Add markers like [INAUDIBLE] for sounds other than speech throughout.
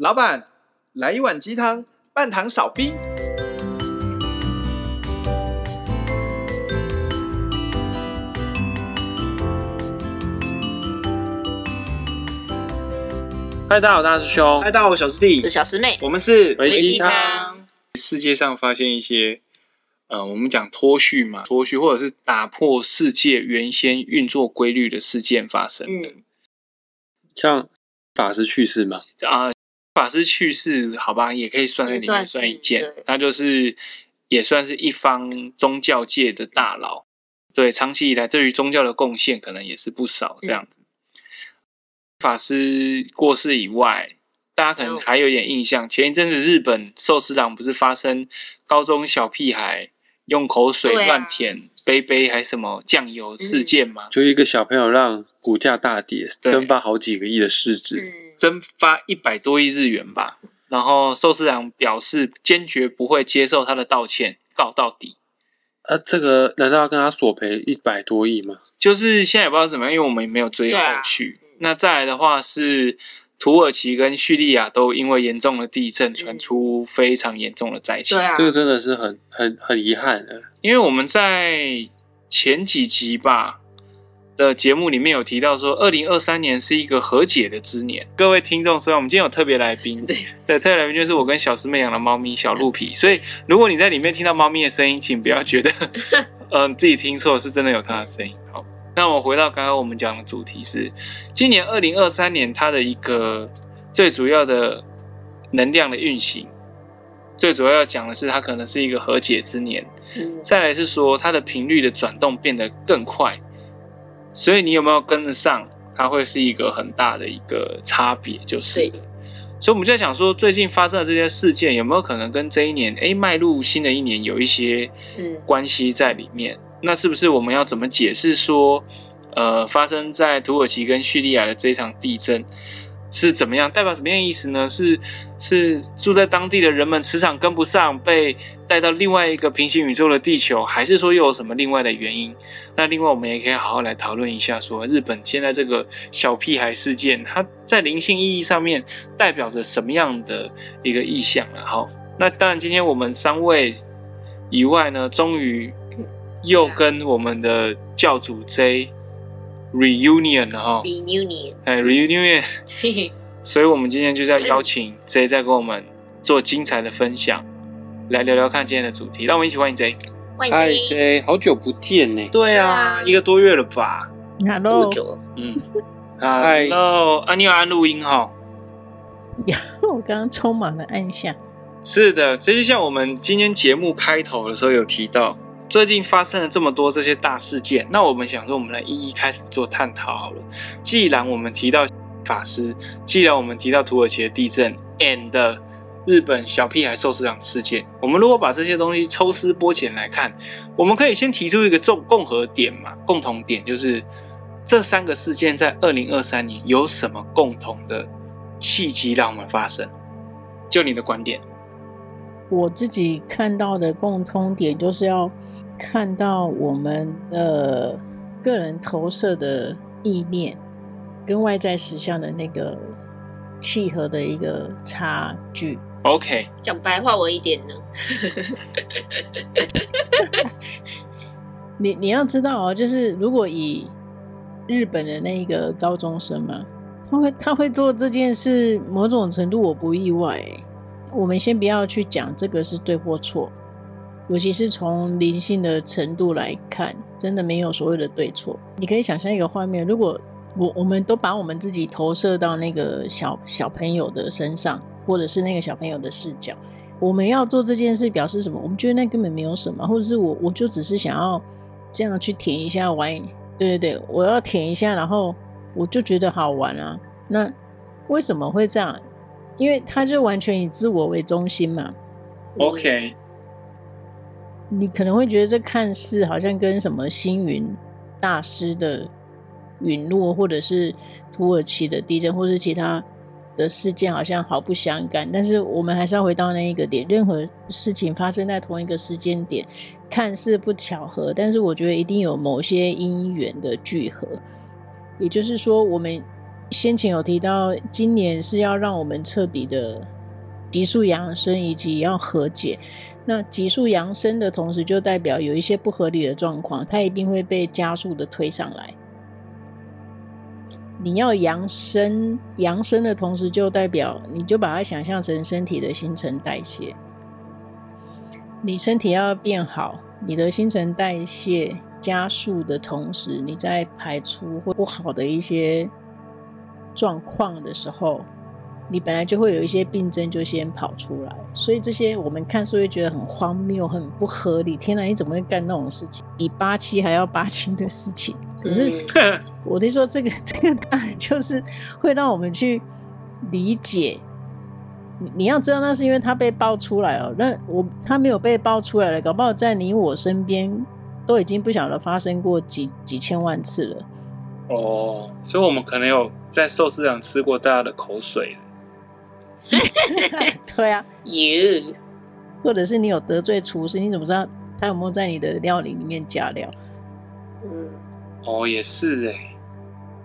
老板，来一碗鸡汤，半糖少冰。嗨，大家好，大师兄。嗨，大家好，我小师弟，是小师妹。我们是微鸡汤。世界上发现一些，呃，我们讲脱序嘛，脱序或者是打破世界原先运作规律的事件发生。嗯，像法师去世嘛？啊、呃，法师去世，好吧，也可以算在里面算一件，那就是也算是一方宗教界的大佬。对，长期以来对于宗教的贡献，可能也是不少这样子。嗯法师过世以外，大家可能还有点印象。前一阵子日本寿司郎不是发生高中小屁孩用口水乱舔杯杯还是什么酱油事件吗？就一个小朋友让股价大跌，蒸发好几个亿的市值，蒸发一百多亿日元吧。然后寿司郎表示坚决不会接受他的道歉，告到底。呃、啊，这个难道要跟他索赔一百多亿吗？就是现在也不知道怎么样，因为我们也没有追后续。那再来的话是土耳其跟叙利亚都因为严重的地震传出非常严重的灾情，对啊，这个真的是很很很遗憾的。因为我们在前几集吧的节目里面有提到说，二零二三年是一个和解的之年。各位听众，虽然我们今天有特别来宾，对对，特别来宾就是我跟小师妹养的猫咪小鹿皮，所以如果你在里面听到猫咪的声音，请不要觉得嗯、[LAUGHS] 呃、自己听错，是真的有它的声音。好。那我回到刚刚我们讲的主题是，今年二零二三年它的一个最主要的能量的运行，最主要要讲的是它可能是一个和解之年。嗯，再来是说它的频率的转动变得更快，所以你有没有跟得上？它会是一个很大的一个差别，就是。所以我们就在想说，最近发生的这些事件有没有可能跟这一年哎迈入新的一年有一些关系在里面？那是不是我们要怎么解释说，呃，发生在土耳其跟叙利亚的这场地震是怎么样，代表什么样的意思呢？是是住在当地的人们磁场跟不上，被带到另外一个平行宇宙的地球，还是说又有什么另外的原因？那另外我们也可以好好来讨论一下，说日本现在这个小屁孩事件，它在灵性意义上面代表着什么样的一个意象啊？好，那当然今天我们三位以外呢，终于。又跟我们的教主 J reunion 了哈，reunion，哎，reunion，[LAUGHS] 所以我们今天就是要邀请 J 再跟我们做精彩的分享，来聊聊看今天的主题。让我们一起欢迎 J，欢迎 J，好久不见呢。对啊，一个多月了吧？Hello，多久？嗯，[LAUGHS] Hello，啊，你有按录音哈？有，[LAUGHS] 我刚刚匆忙的按下。是的，这就像我们今天节目开头的时候有提到。最近发生了这么多这些大事件，那我们想说，我们来一一开始做探讨好了。既然我们提到法师，既然我们提到土耳其的地震，and 日本小屁孩寿司郎事件，我们如果把这些东西抽丝剥茧来看，我们可以先提出一个共共和点嘛，共同点就是这三个事件在二零二三年有什么共同的契机让我们发生？就你的观点，我自己看到的共通点就是要。看到我们的个人投射的意念跟外在实相的那个契合的一个差距。OK，讲白话文一点呢？[LAUGHS] 你你要知道哦，就是如果以日本的那一个高中生嘛，他会他会做这件事，某种程度我不意外。我们先不要去讲这个是对或错。尤其是从灵性的程度来看，真的没有所谓的对错。你可以想象一个画面，如果我我们都把我们自己投射到那个小小朋友的身上，或者是那个小朋友的视角，我们要做这件事表示什么？我们觉得那根本没有什么，或者是我我就只是想要这样去舔一下玩，对对对，我要舔一下，然后我就觉得好玩啊。那为什么会这样？因为他就完全以自我为中心嘛。OK。你可能会觉得这看似好像跟什么星云大师的陨落，或者是土耳其的地震，或者是其他的事件好像毫不相干。但是我们还是要回到那一个点，任何事情发生在同一个时间点，看似不巧合，但是我觉得一定有某些因缘的聚合。也就是说，我们先前有提到，今年是要让我们彻底的急速扬升，以及要和解。那急速扬升的同时，就代表有一些不合理的状况，它一定会被加速的推上来。你要扬升，扬升的同时，就代表你就把它想象成身体的新陈代谢。你身体要变好，你的新陈代谢加速的同时，你在排出或不好的一些状况的时候，你本来就会有一些病症就先跑出来。所以这些我们看是会觉得很荒谬、很不合理。天哪，你怎么会干那种事情？比八七还要八七的事情？可是我听说这个 [LAUGHS] 这个当然就是会让我们去理解。你你要知道，那是因为他被爆出来哦。那我他没有被爆出来了，搞不好在你我身边都已经不晓得发生过几几千万次了。哦，所以我们可能有在寿司上吃过大家的口水。[LAUGHS] 对啊，有，或者是你有得罪厨师，你怎么知道他有没有在你的料理里面加料？嗯，哦，也是哎。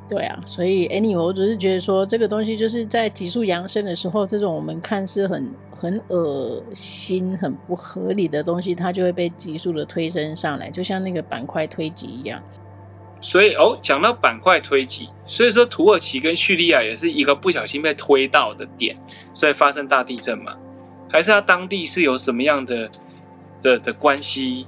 对啊，所以 anyway，我只是觉得说，这个东西就是在急速扬升的时候，这种我们看似很很恶心、很不合理的东西，它就会被急速的推升上来，就像那个板块推挤一样。所以哦，讲到板块推挤，所以说土耳其跟叙利亚也是一个不小心被推到的点，所以发生大地震嘛？还是它当地是有什么样的的的关系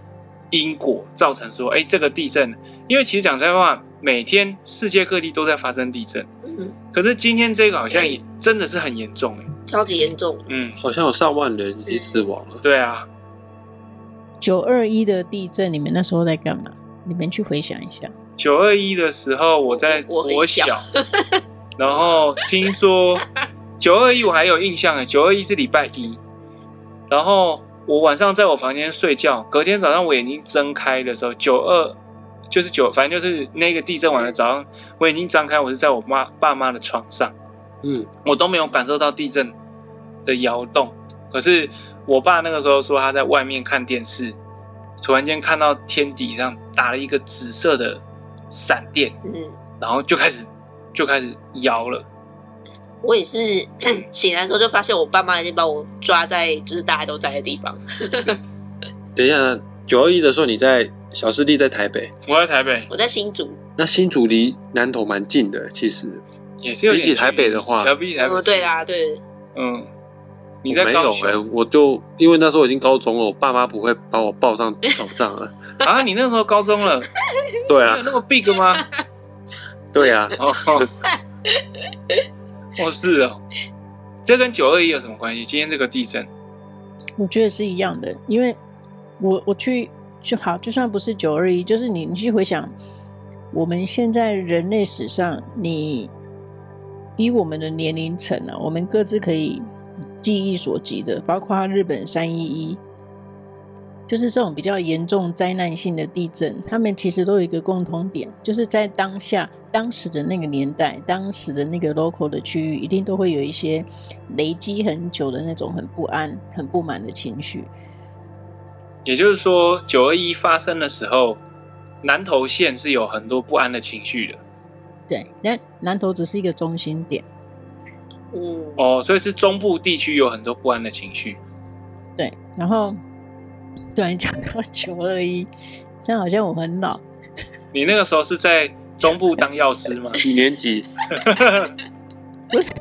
因果造成说，哎，这个地震？因为其实讲实在话。每天世界各地都在发生地震，嗯，可是今天这个好像也真的是很严重哎，超级严重，嗯，好像有上万人已经死亡了。对啊，九二一的地震，你们那时候在干嘛？你们去回想一下。九二一的时候，我在国小，小 [LAUGHS] 然后听说 [LAUGHS] 九二一我还有印象哎，九二一是礼拜一，然后我晚上在我房间睡觉，隔天早上我眼睛睁开的时候，九二。就是九，反正就是那个地震完了早上，我眼睛张开，我是在我妈爸妈的床上，嗯，我都没有感受到地震的摇动。可是我爸那个时候说他在外面看电视，突然间看到天底上打了一个紫色的闪电，嗯，然后就开始就开始摇了。我也是 [CLEARS THROAT] 醒来的时候就发现我爸妈已经把我抓在就是大家都在的地方。[LAUGHS] 等一下，九二一的时候你在？小师弟在台北，我在台北，我在新竹。那新竹离南投蛮近的，其实也是比起台北的话，要比起台北，对啊，对，嗯，你在高雄？没有欸，我就因为那时候已经高中了，我爸妈不会把我抱上床上了啊。你那时候高中了？[LAUGHS] 对啊，有那么 big 吗？对啊，哦，[LAUGHS] 哦是哦，这跟九二一有什么关系？今天这个地震，我觉得是一样的，因为我我去。就好，就算不是九二一，就是你，你去回想，我们现在人类史上，你以我们的年龄层啊，我们各自可以记忆所及的，包括日本三一一，就是这种比较严重灾难性的地震，他们其实都有一个共同点，就是在当下、当时的那个年代、当时的那个 local 的区域，一定都会有一些累积很久的那种很不安、很不满的情绪。也就是说，九二一发生的时候，南投县是有很多不安的情绪的。对，那南投只是一个中心点。嗯。哦，所以是中部地区有很多不安的情绪。对，然后突然讲到九二一，这样好像我很老。你那个时候是在中部当药师吗？几年级？[LAUGHS] 不是，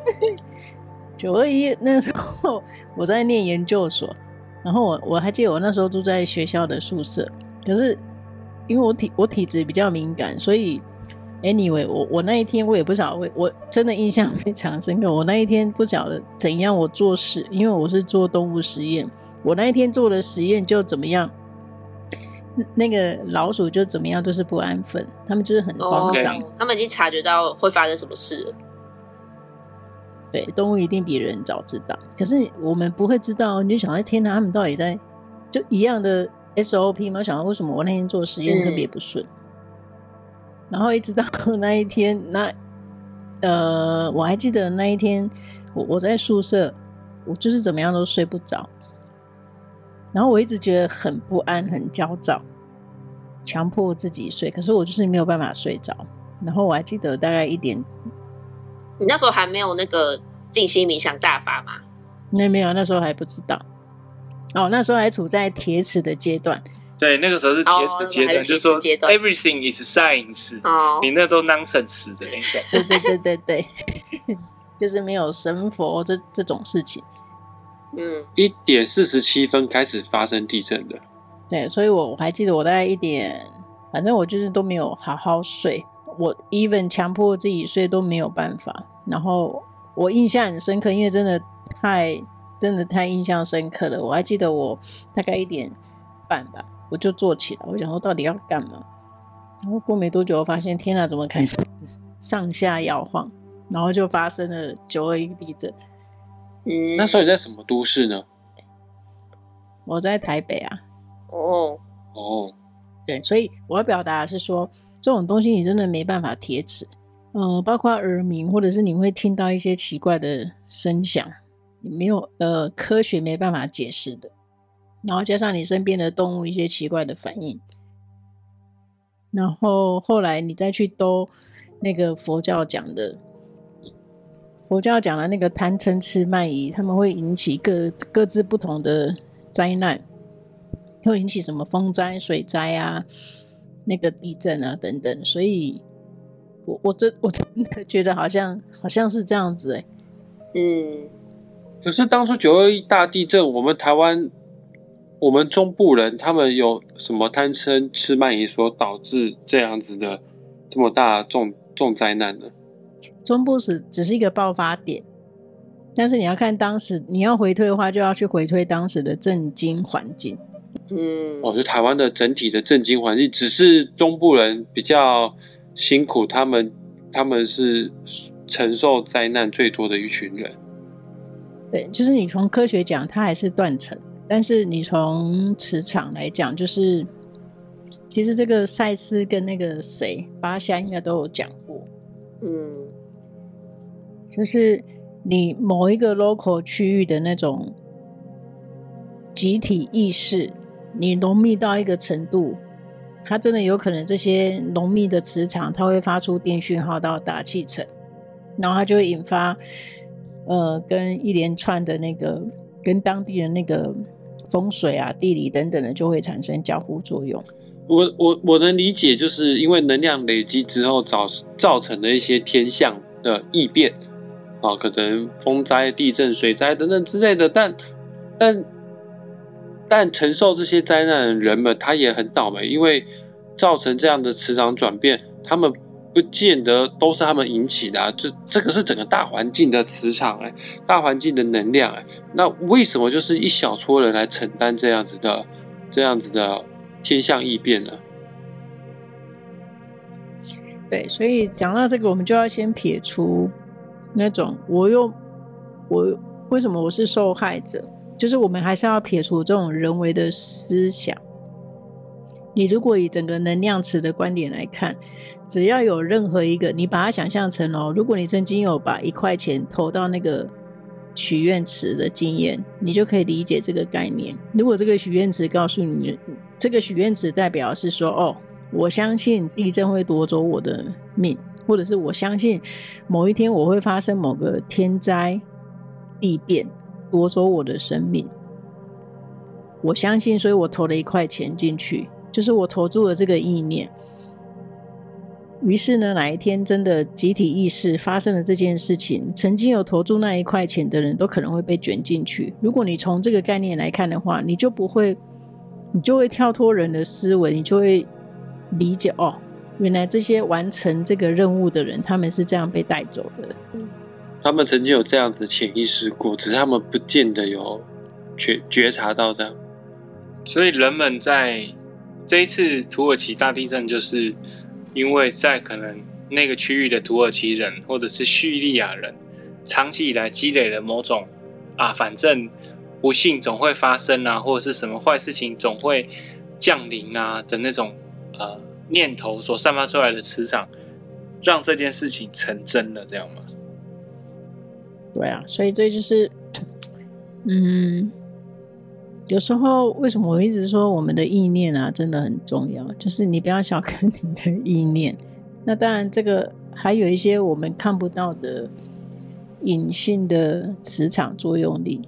九二一那时候我在念研究所。然后我我还记得我那时候住在学校的宿舍，可是因为我体我体质比较敏感，所以 anyway 我我那一天我也不晓得，我我真的印象非常深刻。我那一天不晓得怎样我做事，因为我是做动物实验，我那一天做的实验就怎么样，那个老鼠就怎么样都是不安分，他们就是很慌张，oh. 他们已经察觉到会发生什么事了。对，动物一定比人早知道，可是我们不会知道。你就想，哎，天哪，他们到底在就一样的 SOP 吗？想到为什么我那天做实验特别不顺？嗯、然后一直到那一天，[LAUGHS] 那呃，我还记得那一天，我我在宿舍，我就是怎么样都睡不着，然后我一直觉得很不安、很焦躁，强迫自己睡，可是我就是没有办法睡着。然后我还记得大概一点。你那时候还没有那个静心冥想大法吗？那没有，那时候还不知道。哦，那时候还处在铁齿的阶段。对，那个时候是铁齿阶段，就是说 everything is science。哦，你那都 nonsense 的那种。对对对对对，[LAUGHS] 就是没有神佛这这种事情。嗯，一点四十七分开始发生地震的。对，所以我我还记得我大概一点，反正我就是都没有好好睡，我 even 强迫自己睡都没有办法。然后我印象很深刻，因为真的太真的太印象深刻了。我还记得我大概一点半吧，我就坐起来，我想说到底要干嘛？然后过没多久，我发现天哪，怎么开始上下摇晃？然后就发生了九二一地震。嗯，那时候你在什么都市呢？我在台北啊。哦哦，对，所以我要表达的是说，这种东西你真的没办法贴齿。嗯、呃，包括耳鸣，或者是你会听到一些奇怪的声响，你没有呃科学没办法解释的。然后加上你身边的动物一些奇怪的反应，然后后来你再去兜那个佛教讲的，佛教讲的那个贪嗔痴慢疑，他们会引起各各自不同的灾难。会引起什么风灾、水灾啊，那个地震啊等等，所以我我真我真的 [LAUGHS] 觉得好像好像是这样子哎、欸，嗯。可是当初九二一大地震，我们台湾，我们中部人他们有什么贪嗔痴慢疑所导致这样子的这么大重重灾难呢？中部是只是一个爆发点，但是你要看当时你要回推的话，就要去回推当时的政经环境。嗯，哦，就台湾的整体的政经环境，只是中部人比较辛苦，他们他们是承受灾难最多的一群人。对，就是你从科学讲，它还是断层，但是你从磁场来讲，就是其实这个赛斯跟那个谁巴夏应该都有讲过，嗯，就是你某一个 local 区域的那种集体意识。你浓密到一个程度，它真的有可能这些浓密的磁场，它会发出电讯号到大气层，然后它就会引发，呃，跟一连串的那个跟当地的那个风水啊、地理等等的，就会产生交互作用。我我我能理解，就是因为能量累积之后造造成的一些天象的异变啊，可能风灾、地震、水灾等等之类的，但但。但承受这些灾难的人们，他也很倒霉，因为造成这样的磁场转变，他们不见得都是他们引起的啊。这这个是整个大环境的磁场哎，大环境的能量哎。那为什么就是一小撮人来承担这样子的这样子的天象异变呢？对，所以讲到这个，我们就要先撇除那种我又我为什么我是受害者。就是我们还是要撇除这种人为的思想。你如果以整个能量池的观点来看，只要有任何一个，你把它想象成哦，如果你曾经有把一块钱投到那个许愿池的经验，你就可以理解这个概念。如果这个许愿池告诉你，这个许愿池代表是说，哦，我相信地震会夺走我的命，或者是我相信某一天我会发生某个天灾地变。夺走我的生命，我相信，所以我投了一块钱进去，就是我投注了这个意念。于是呢，哪一天真的集体意识发生了这件事情，曾经有投注那一块钱的人都可能会被卷进去。如果你从这个概念来看的话，你就不会，你就会跳脱人的思维，你就会理解哦，原来这些完成这个任务的人，他们是这样被带走的。他们曾经有这样子潜意识过，只是他们不见得有觉觉察到这样。所以人们在这一次土耳其大地震，就是因为在可能那个区域的土耳其人或者是叙利亚人，长期以来积累了某种啊，反正不幸总会发生啊，或者是什么坏事情总会降临啊的那种呃念头所散发出来的磁场，让这件事情成真了，这样吗？对啊，所以这就是，[CLEARS THROAT] 嗯，有时候为什么我一直说我们的意念啊，真的很重要。就是你不要小看你的意念。那当然，这个还有一些我们看不到的隐性的磁场作用力。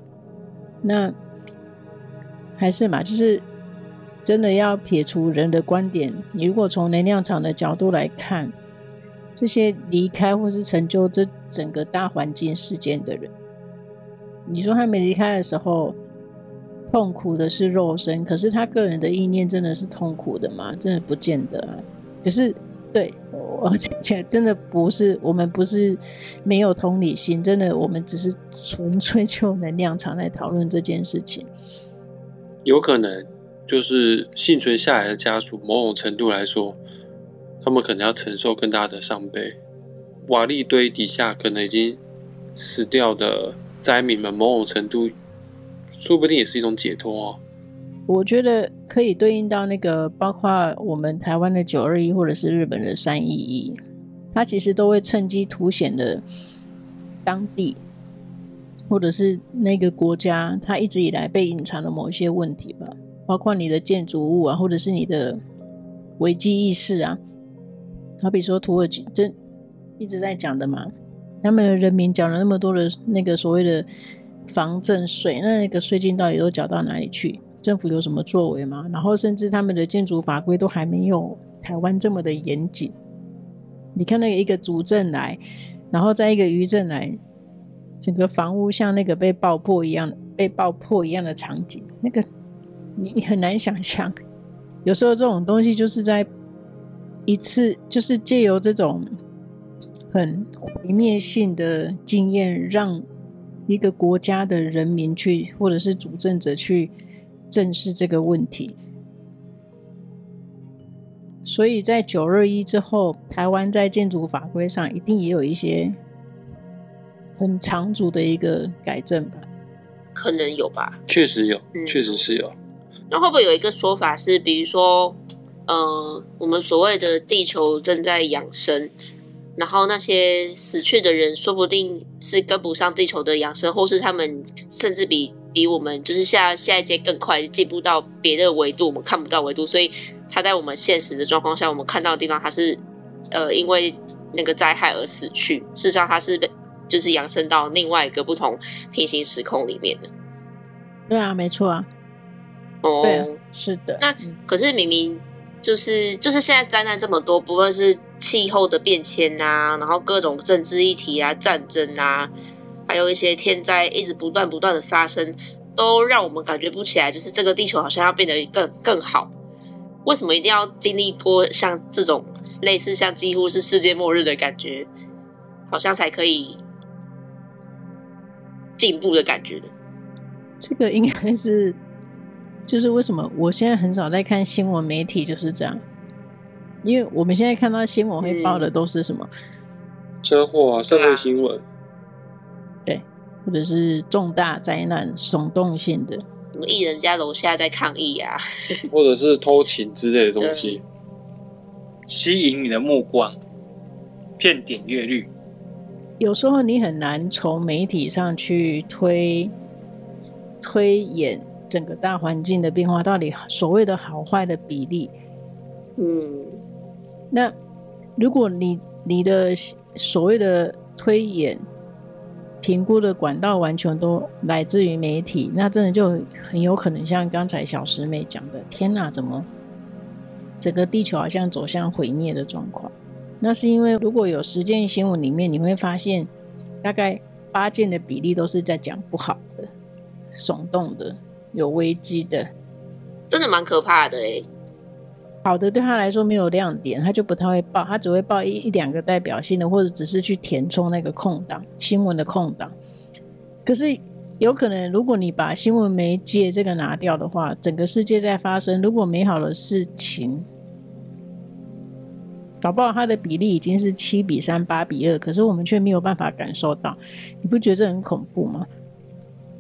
那还是嘛，就是真的要撇除人的观点，你如果从能量场的角度来看，这些离开或是成就这整个大环境事件的人，你说他没离开的时候，痛苦的是肉身，可是他个人的意念真的是痛苦的吗？真的不见得。可是，对，我讲起来真的不是，我们不是没有同理心，真的，我们只是纯粹就能量场来讨论这件事情。有可能就是幸存下来的家属，某种程度来说，他们可能要承受更大的伤悲。瓦砾堆底下可能已经死掉的灾民们，某种程度。说不定也是一种解脱哦。我觉得可以对应到那个，包括我们台湾的九二一，或者是日本的三一一，它其实都会趁机凸显的当地或者是那个国家，它一直以来被隐藏的某一些问题吧。包括你的建筑物啊，或者是你的危机意识啊。好比说土耳其，这一直在讲的嘛，他们的人民缴了那么多的那个所谓的。房赠税，那那个税金到底都缴到哪里去？政府有什么作为吗？然后甚至他们的建筑法规都还没有台湾这么的严谨。你看那个一个主震来，然后再一个余震来，整个房屋像那个被爆破一样，被爆破一样的场景，那个你你很难想象。有时候这种东西就是在一次，就是借由这种很毁灭性的经验让。一个国家的人民去，或者是主政者去正视这个问题，所以在九二一之后，台湾在建筑法规上一定也有一些很长足的一个改正吧？可能有吧？确实有，嗯、确实是有。那会不会有一个说法是，比如说，呃，我们所谓的地球正在养生？然后那些死去的人，说不定是跟不上地球的养生，或是他们甚至比比我们就是下下一阶更快，进步到别的维度，我们看不到维度。所以他在我们现实的状况下，我们看到的地方，他是呃因为那个灾害而死去。事实上，他是被就是养生到另外一个不同平行时空里面的。对啊，没错啊。哦，是的。那可是明明就是就是现在灾难这么多，不论是。气候的变迁啊，然后各种政治议题啊、战争啊，还有一些天灾一直不断不断的发生，都让我们感觉不起来，就是这个地球好像要变得更更好。为什么一定要经历过像这种类似像几乎是世界末日的感觉，好像才可以进步的感觉呢？这个应该是，就是为什么我现在很少在看新闻媒体，就是这样。因为我们现在看到新闻会报的都是什么车祸啊、社会新闻，对，或者是重大灾难、耸动性的，什么艺人家楼下在抗议啊，[LAUGHS] 或者是偷情之类的东西，吸引你的目光，骗点阅率。有时候你很难从媒体上去推推演整个大环境的变化，到底所谓的好坏的比例，嗯。那如果你你的所谓的推演评估的管道完全都来自于媒体，那真的就很有可能像刚才小师妹讲的，天哪，怎么整个地球好像走向毁灭的状况？那是因为如果有实践新闻里面，你会发现大概八件的比例都是在讲不好的、耸动的、有危机的，真的蛮可怕的哎。好的，对他来说没有亮点，他就不太会报，他只会报一一两个代表性的，或者只是去填充那个空档，新闻的空档。可是有可能，如果你把新闻媒介这个拿掉的话，整个世界在发生，如果美好的事情，搞不好它的比例已经是七比三、八比二，可是我们却没有办法感受到，你不觉得这很恐怖吗？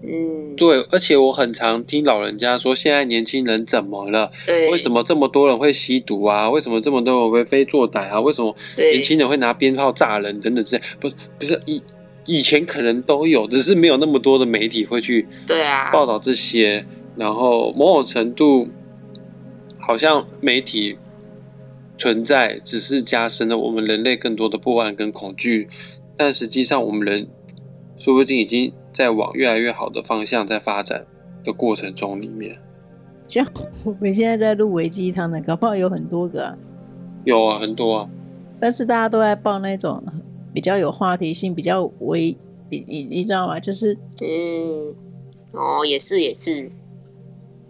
嗯，对，而且我很常听老人家说，现在年轻人怎么了？对，为什么这么多人会吸毒啊？为什么这么多人为非作歹啊？为什么年轻人会拿鞭炮炸人等等之类？不是，不是以以前可能都有，只是没有那么多的媒体会去对啊报道这些。然后某种程度，好像媒体存在只是加深了我们人类更多的不安跟恐惧，但实际上我们人说不定已经在往越来越好的方向在发展的过程中里面。像我们现在在录维鸡汤的，搞不好有很多个啊。有啊，很多啊。但是大家都在报那种比较有话题性、比较微，你你你知道吗？就是嗯，哦，也是也是。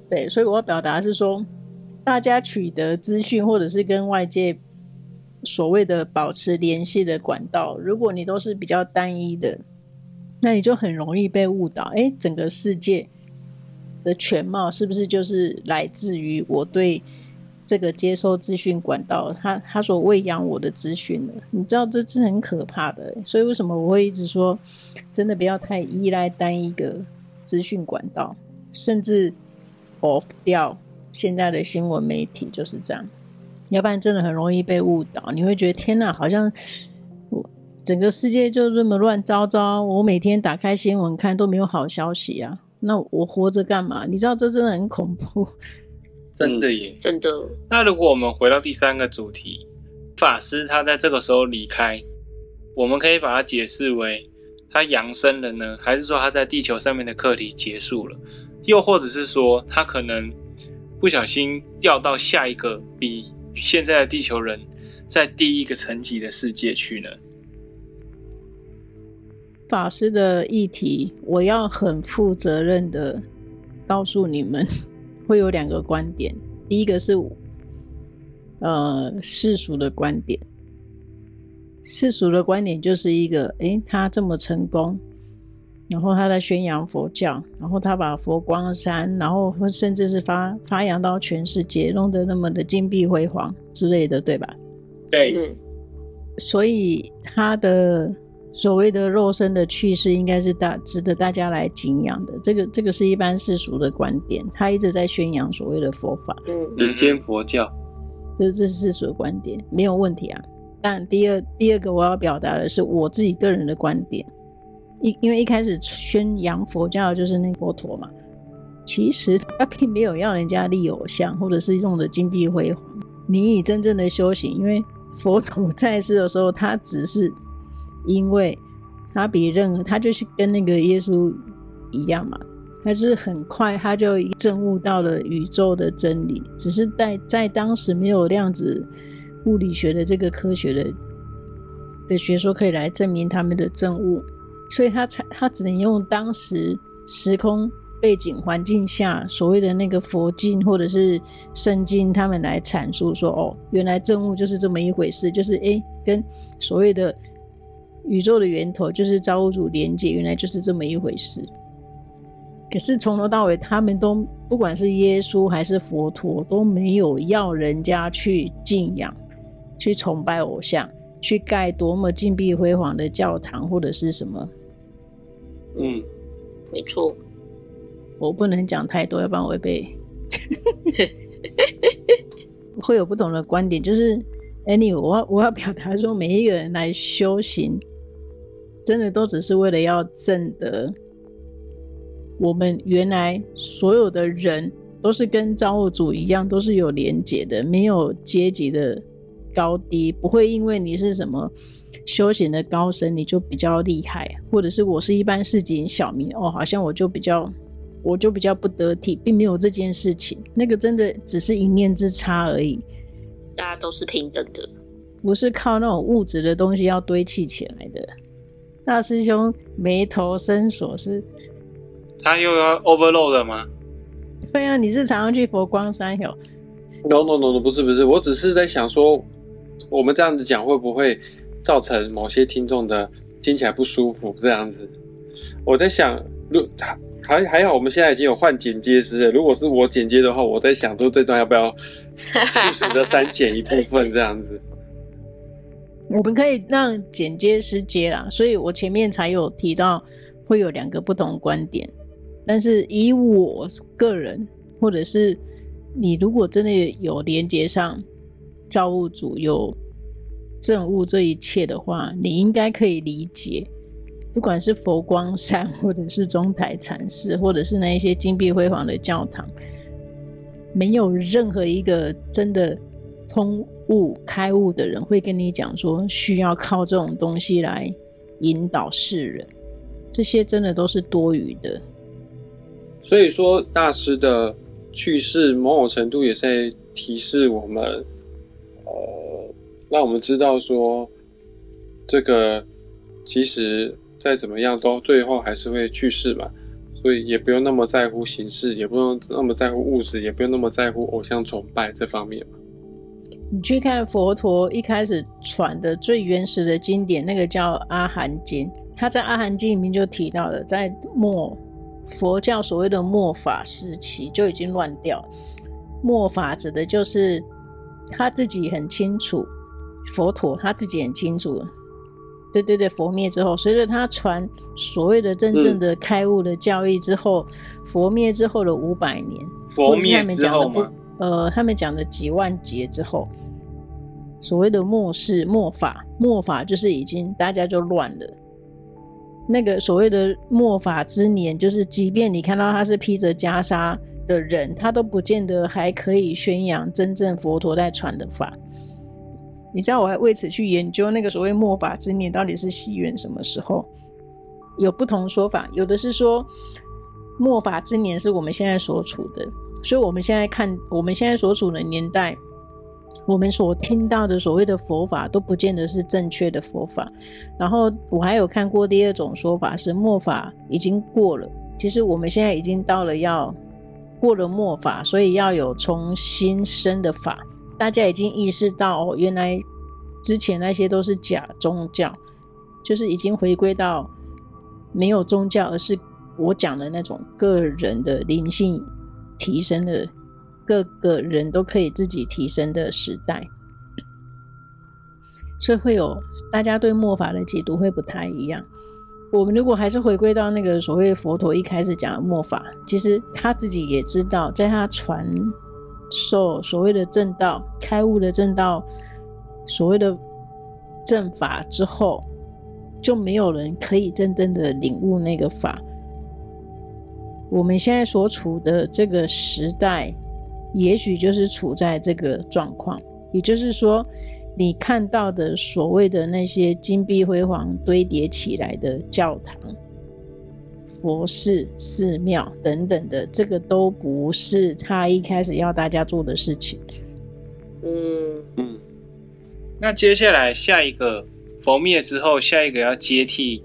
对，所以我要表达是说。大家取得资讯，或者是跟外界所谓的保持联系的管道，如果你都是比较单一的，那你就很容易被误导。哎，整个世界的全貌是不是就是来自于我对这个接收资讯管道，他他所喂养我的资讯呢？你知道这是很可怕的。所以为什么我会一直说，真的不要太依赖单一个资讯管道，甚至 off 掉。现在的新闻媒体就是这样，要不然真的很容易被误导。你会觉得天哪，好像整个世界就这么乱糟糟。我每天打开新闻看都没有好消息啊，那我活着干嘛？你知道这真的很恐怖，真的耶，真的。那如果我们回到第三个主题，法师他在这个时候离开，我们可以把它解释为他扬升了呢，还是说他在地球上面的课题结束了？又或者是说他可能？不小心掉到下一个比现在的地球人在第一个层级的世界去呢？法师的议题，我要很负责任的告诉你们，[LAUGHS] 会有两个观点。第一个是呃世俗的观点，世俗的观点就是一个，诶，他这么成功。然后他在宣扬佛教，然后他把佛光山，然后甚至是发发扬到全世界，弄得那么的金碧辉煌之类的，对吧？对。所以他的所谓的肉身的去世，应该是大值得大家来敬仰的。这个这个是一般世俗的观点，他一直在宣扬所谓的佛法，嗯，人间佛教，这这是世俗的观点，没有问题啊。但第二第二个我要表达的是我自己个人的观点。因因为一开始宣扬佛教就是那佛陀嘛，其实他并没有要人家立偶像，或者是用的金碧辉煌。你以真正的修行，因为佛祖在世的时候，他只是因为他比任何他就是跟那个耶稣一样嘛，他是很快他就证悟到了宇宙的真理，只是在在当时没有量子物理学的这个科学的的学说可以来证明他们的证悟。所以他才他只能用当时时空背景环境下所谓的那个佛经或者是圣经，他们来阐述说：哦，原来证悟就是这么一回事，就是诶，跟所谓的宇宙的源头就是造物主连接，原来就是这么一回事。可是从头到尾，他们都不管是耶稣还是佛陀，都没有要人家去敬仰、去崇拜偶像。去盖多么金碧辉煌的教堂或者是什么？嗯，没错。我不能讲太多，要不然我会被 [LAUGHS] 会有不同的观点。就是 anyway，我要我要表达说，每一个人来修行，真的都只是为了要证得。我们原来所有的人都是跟造物主一样，都是有连结的，没有阶级的。高低不会因为你是什么修行的高僧，你就比较厉害，或者是我是一般市井小民哦，好像我就比较我就比较不得体，并没有这件事情。那个真的只是一念之差而已，大家都是平等的，不是靠那种物质的东西要堆砌起来的。大师兄眉头深锁，是他又要 overload 了吗？对啊，你是常常去佛光山有？No no no no，不是不是，我只是在想说。我们这样子讲会不会造成某些听众的听起来不舒服？这样子，我在想，如还还好，我们现在已经有换剪接师了。如果是我剪接的话，我在想说这段要不要适时的删减一部分这样子。我们可以让剪接师接啦，所以我前面才有提到会有两个不同观点。但是以我个人，或者是你如果真的有连接上。造物主有证物这一切的话，你应该可以理解，不管是佛光山，或者是中台禅寺，或者是那一些金碧辉煌的教堂，没有任何一个真的通悟开悟的人会跟你讲说，需要靠这种东西来引导世人，这些真的都是多余的。所以说，大师的去世，某种程度也在提示我们，呃，让我们知道说，这个其实再怎么样都最后还是会去世嘛，所以也不用那么在乎形式，也不用那么在乎物质，也不用那么在乎偶像崇拜这方面嘛。你去看佛陀一开始传的最原始的经典，那个叫《阿含经》，他在《阿含经》里面就提到了，在末佛教所谓的末法时期就已经乱掉。末法指的就是他自己很清楚，佛陀他自己很清楚。对对对，佛灭之后，随着他传所谓的真正的开悟的教义之后，嗯、佛灭之后的五百年，佛灭之后吗？呃，他们讲的几万劫之后，所谓的末世末法，末法就是已经大家就乱了。那个所谓的末法之年，就是即便你看到他是披着袈裟的人，他都不见得还可以宣扬真正佛陀在传的法。你知道我还为此去研究那个所谓末法之年到底是西元什么时候？有不同说法，有的是说末法之年是我们现在所处的。所以，我们现在看我们现在所处的年代，我们所听到的所谓的佛法，都不见得是正确的佛法。然后，我还有看过第二种说法，是末法已经过了。其实，我们现在已经到了要过了末法，所以要有重新生的法。大家已经意识到，哦，原来之前那些都是假宗教，就是已经回归到没有宗教，而是我讲的那种个人的灵性。提升的各个人都可以自己提升的时代，[CLEARS THROAT] 所以会有大家对末法的解读会不太一样。我们如果还是回归到那个所谓佛陀一开始讲的末法，其实他自己也知道，在他传授所谓的正道、开悟的正道、所谓的正法之后，就没有人可以真正的领悟那个法。我们现在所处的这个时代，也许就是处在这个状况。也就是说，你看到的所谓的那些金碧辉煌堆叠起来的教堂、佛寺、寺庙等等的，这个都不是他一开始要大家做的事情。嗯嗯。那接下来下一个佛灭之后，下一个要接替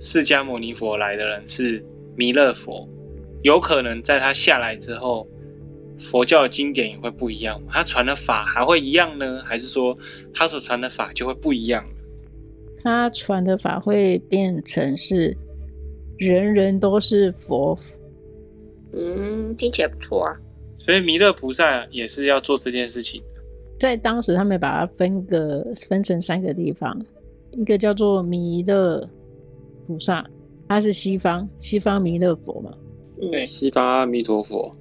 释迦牟尼佛来的人是弥勒佛。有可能在他下来之后，佛教的经典也会不一样。他传的法还会一样呢，还是说他所传的法就会不一样？他传的法会变成是人人都是佛。嗯，听起来不错啊。所以弥勒菩萨也是要做这件事情。在当时，他们把它分个分成三个地方，一个叫做弥勒菩萨，他是西方西方弥勒佛嘛。对，西方阿弥陀佛。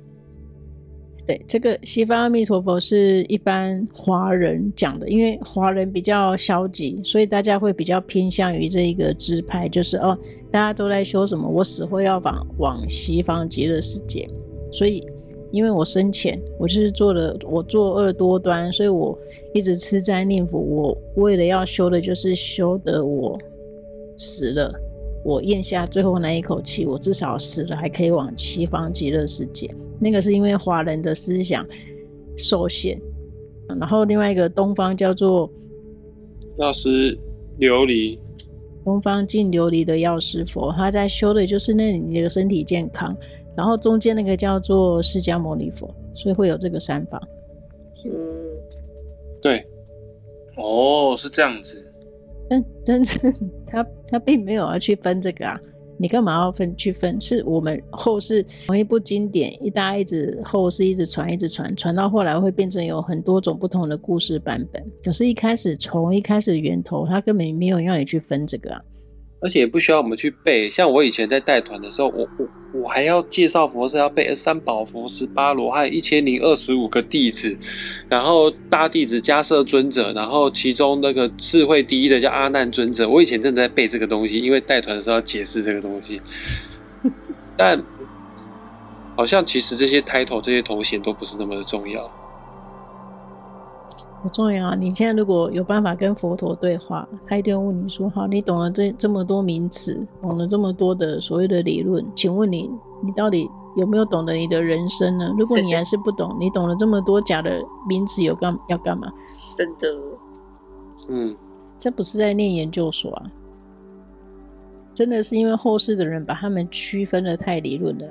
对，这个西方阿弥陀佛是一般华人讲的，因为华人比较消极，所以大家会比较偏向于这一个支派，就是哦，大家都在修什么，我死后要往往西方极乐世界。所以，因为我生前我就是做了我作恶多端，所以我一直吃斋念佛，我为了要修的就是修得我死了。我咽下最后那一口气，我至少死了还可以往西方极乐世界。那个是因为华人的思想受限。然后另外一个东方叫做药师琉璃，东方净琉璃的药师佛，他在修的就是那你的身体健康。然后中间那个叫做释迦牟尼佛，所以会有这个三方。嗯，对，哦，是这样子。但真正他他并没有要去分这个啊，你干嘛要分去分？是我们后世同一部经典，一大一直后世一直传一直传，传到后来会变成有很多种不同的故事版本。可是，一开始从一开始源头，他根本没有要你去分这个啊。而且也不需要我们去背，像我以前在带团的时候，我我我还要介绍佛是要背三宝佛十八罗，汉一千零二十五个弟子，然后大弟子迦叶尊者，然后其中那个智慧第一的叫阿难尊者。我以前正在背这个东西，因为带团的时候要解释这个东西。但好像其实这些 title 这些头衔都不是那么的重要。不重要啊！你现在如果有办法跟佛陀对话，他一定会问你说：“好，你懂了这这么多名词，懂了这么多的所谓的理论，请问你，你到底有没有懂得你的人生呢？如果你还是不懂，你懂了这么多假的名词，有干要干嘛？真的，嗯，这不是在念研究所啊！真的是因为后世的人把他们区分的太理论了。”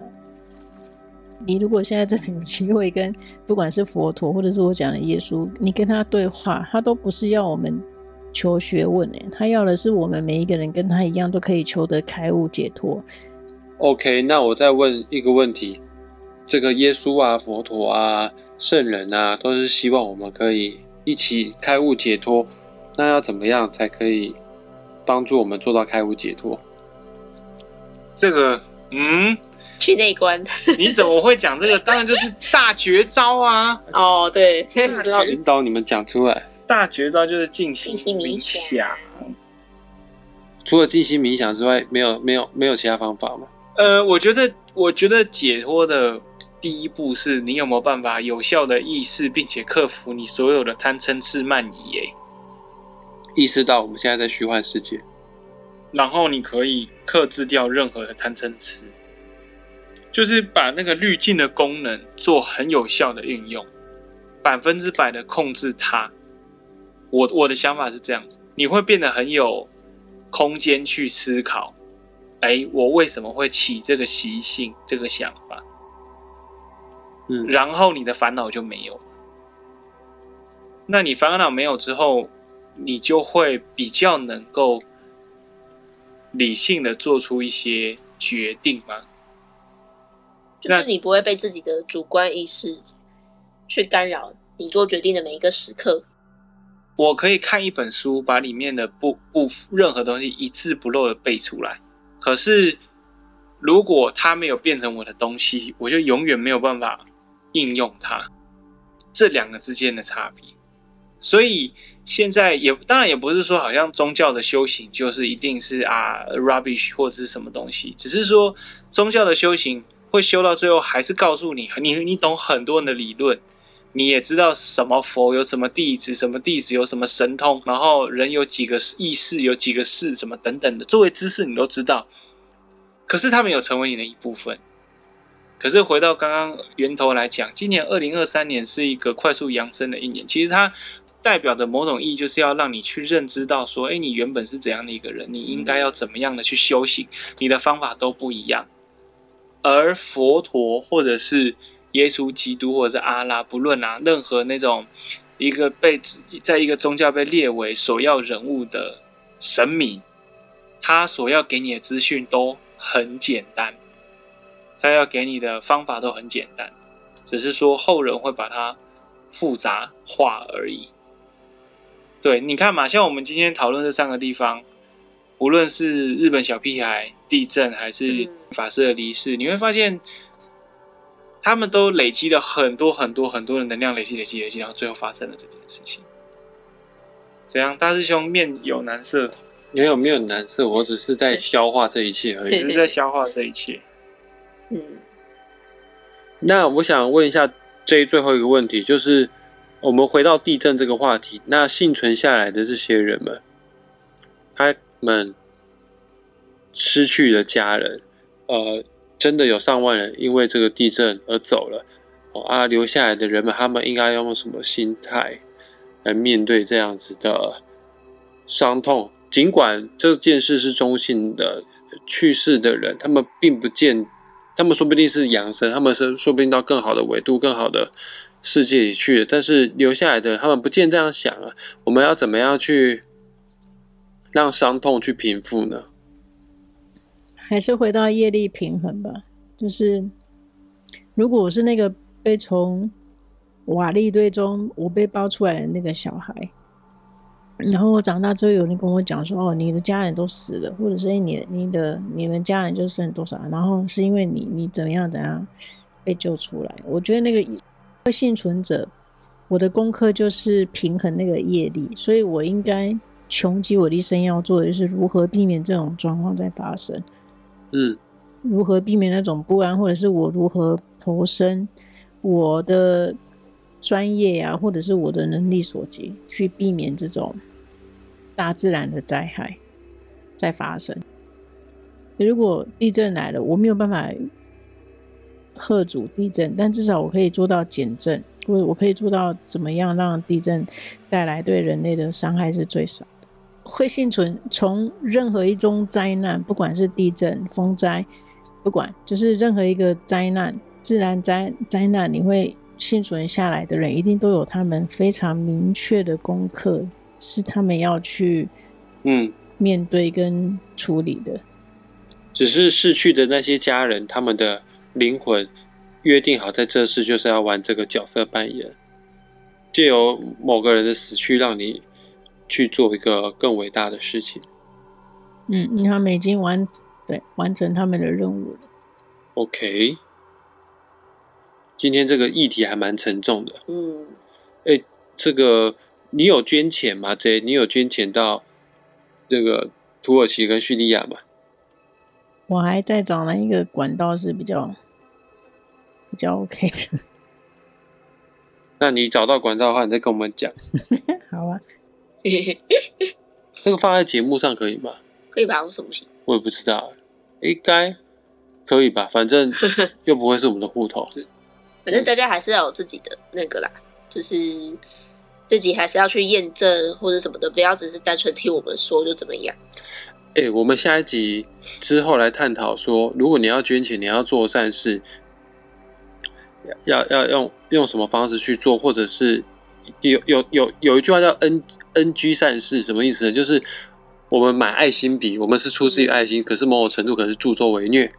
你如果现在这种机会跟不管是佛陀或者是我讲的耶稣，你跟他对话，他都不是要我们求学问诶，他要的是我们每一个人跟他一样都可以求得开悟解脱。OK，那我再问一个问题：这个耶稣啊、佛陀啊、圣人啊，都是希望我们可以一起开悟解脱，那要怎么样才可以帮助我们做到开悟解脱？这个，嗯。去内观，[LAUGHS] 你怎么会讲这个？[LAUGHS] 当然就是大绝招啊！哦，对，要引导你们讲出来。大绝招就是静心冥想。除了静心冥想之外，没有没有没有其他方法吗？呃，我觉得我觉得解脱的第一步是你有没有办法有效的意识，并且克服你所有的贪嗔痴慢疑。哎，意识到我们现在在虚幻世界，然后你可以克制掉任何的贪嗔痴。就是把那个滤镜的功能做很有效的运用，百分之百的控制它。我我的想法是这样子，你会变得很有空间去思考。哎，我为什么会起这个习性、这个想法？嗯，然后你的烦恼就没有。那你烦恼没有之后，你就会比较能够理性的做出一些决定吗？就是你不会被自己的主观意识去干扰你做决定的每一个时刻。我可以看一本书，把里面的不不任何东西一字不漏的背出来。可是如果它没有变成我的东西，我就永远没有办法应用它。这两个之间的差别。所以现在也当然也不是说好像宗教的修行就是一定是啊 rubbish 或者是什么东西，只是说宗教的修行。会修到最后，还是告诉你，你你懂很多人的理论，你也知道什么佛有什么弟子，什么弟子有什么神通，然后人有几个意识，有几个事，什么等等的，作为知识你都知道。可是他没有成为你的一部分。可是回到刚刚源头来讲，今年二零二三年是一个快速扬升的一年，其实它代表的某种意义，就是要让你去认知到说，哎，你原本是怎样的一个人，你应该要怎么样的去修行，你的方法都不一样。而佛陀，或者是耶稣基督，或者是阿拉，不论啊，任何那种一个被在一个宗教被列为首要人物的神明，他所要给你的资讯都很简单，他要给你的方法都很简单，只是说后人会把它复杂化而已。对，你看嘛，像我们今天讨论这三个地方。无论是日本小屁孩、地震，还是法师的离世，你会发现，他们都累积了很多很多很多的能量，累积、累积、累积，然后最后发生了这件事情。怎样？大师兄面有难色？没有，没有难色，我只是在消化这一切而已，只是在消化这一切。嗯。那我想问一下 J 最后一个问题，就是我们回到地震这个话题，那幸存下来的这些人们，他。们失去了家人，呃，真的有上万人因为这个地震而走了，哦啊，留下来的人们，他们应该用什么心态来面对这样子的伤痛？尽管这件事是中性的，去世的人，他们并不见，他们说不定是扬升，他们是说不定到更好的维度、更好的世界里去了，但是留下来的他们不见这样想啊，我们要怎么样去？让伤痛去平复呢？还是回到业力平衡吧。就是如果我是那个被从瓦砾堆中我被抱出来的那个小孩，然后我长大之后有人跟我讲说：“哦，你的家人都死了，或者是你你的你们家人就剩多少，然后是因为你你怎样怎样被救出来。”我觉得那个幸存者，我的功课就是平衡那个业力，所以我应该。穷极我的一生要做的就是如何避免这种状况再发生，嗯，如何避免那种不安，或者是我如何投身，我的专业啊，或者是我的能力所及，去避免这种大自然的灾害再发生。如果地震来了，我没有办法喝阻地震，但至少我可以做到减震，或者我可以做到怎么样让地震带来对人类的伤害是最少的。会幸存，从任何一种灾难，不管是地震、风灾，不管就是任何一个灾难，自然灾灾难，你会幸存下来的人，一定都有他们非常明确的功课，是他们要去嗯面对跟处理的。只是逝去的那些家人，他们的灵魂约定好，在这世就是要玩这个角色扮演，借由某个人的死去，让你去做一个更伟大的事情。嗯，他们已经完对完成他们的任务了。OK，今天这个议题还蛮沉重的。嗯，哎，这个你有捐钱吗？J，你有捐钱到这个土耳其跟叙利亚吗？我还在找那一个管道是比较比较 OK 的。那你找到管道的话，你再跟我们讲。[LAUGHS] 好啊。[LAUGHS] 那个放在节目上可以吗？可以吧？为什么不行？我也不知道，应该可以吧？反正 [LAUGHS] 又不会是我们的户头。反正大家还是要有自己的那个啦，就是自己还是要去验证或者什么的，不要只是单纯听我们说就怎么样。哎、欸，我们下一集之后来探讨说，如果你要捐钱，你要做善事，要要用用什么方式去做，或者是有有有有一句话叫 “N N G 善事”，什么意思呢？就是我们买爱心笔，我们是出自于爱心，可是某种程度可能是助纣为虐。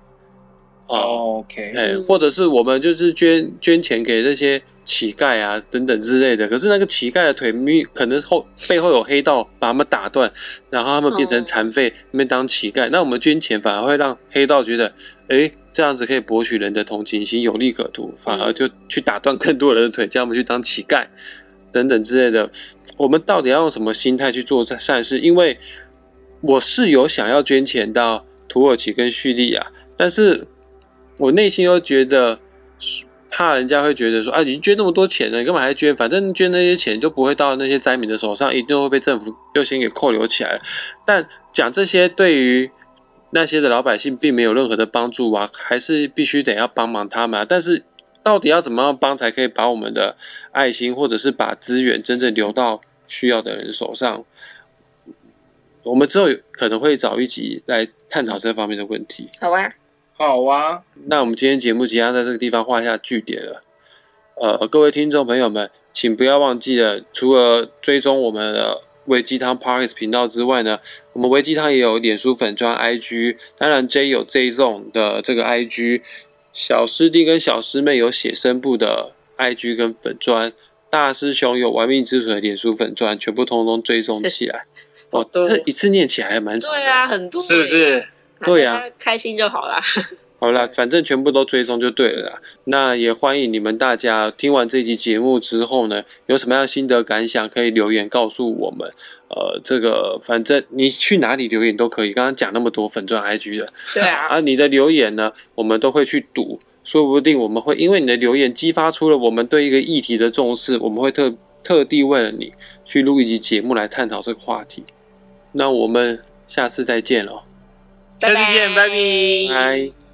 哦，OK，哎，或者是我们就是捐捐钱给那些乞丐啊等等之类的，可是那个乞丐的腿咪可能后背后有黑道把他们打断，然后他们变成残废，那边当乞丐。那我们捐钱反而会让黑道觉得，哎，这样子可以博取人的同情心，有利可图，反而就去打断更多人的腿，叫他们去当乞丐等等之类的。我们到底要用什么心态去做善事？因为我是有想要捐钱到土耳其跟叙利亚，但是。我内心又觉得怕人家会觉得说啊，你捐那么多钱呢，你干嘛还捐？反正捐那些钱就不会到那些灾民的手上，一定会被政府优先给扣留起来了。但讲这些对于那些的老百姓并没有任何的帮助啊，还是必须得要帮忙他们啊。但是到底要怎么样帮才可以把我们的爱心或者是把资源真正留到需要的人手上？我们之后可能会找一集来探讨这方面的问题。好啊。好啊，那我们今天节目即将在这个地方画下句点了。呃，各位听众朋友们，请不要忘记了，除了追踪我们的微鸡汤 Parkes 频道之外呢，我们微鸡汤也有脸书粉专 IG，当然 J 有 J Zone 的这个 IG，小师弟跟小师妹有写生部的 IG 跟粉砖，大师兄有玩命之水的脸书粉砖，全部通通追踪起来。[LAUGHS] 哦，这一次念起来还蛮长的。对啊，很多，是不是？对呀、啊，开心就好啦。好啦，反正全部都追踪就对了啦。那也欢迎你们大家听完这集节目之后呢，有什么样心得感想，可以留言告诉我们。呃，这个反正你去哪里留言都可以。刚刚讲那么多粉钻 IG 的，对啊，啊，你的留言呢，我们都会去读，说不定我们会因为你的留言激发出了我们对一个议题的重视，我们会特特地为了你去录一集节目来探讨这个话题。那我们下次再见喽。下次见，拜拜。拜。